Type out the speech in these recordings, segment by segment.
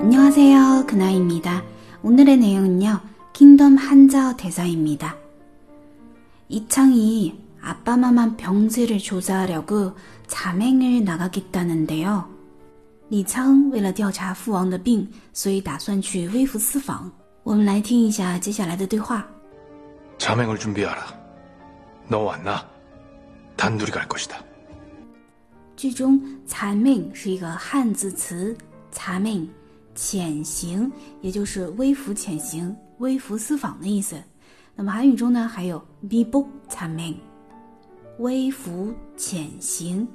안녕하세요. 그나입니다. 오늘의 내용은요. 킹덤 한자어 대사입니다. 이창이 아빠마만 병세를 조사하려고 자맹을 나가겠다는데요. 李仓为了调查父王的病，所以打算去微服私访。我们来听一下接下来的对话。 자맹을 준비하라. 너 왔나? 단둘이 갈 것이다. 剧中“残命”是一个汉字词，“残命” 潜行，也就是微服潜行、微服私访的意思。那么韩语中呢，还有 “be book 残命”，微服潜行，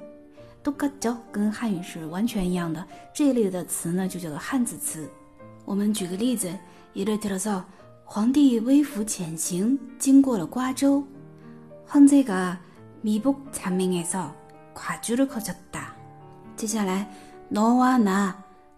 都跟跟汉语是完全一样的。这一类的词呢，就叫做汉字词。我们举个例子，예를들어 서， 皇帝微服潜行经过了瓜州，황제가미복참맹해서과주를거쳤다接下来，너와나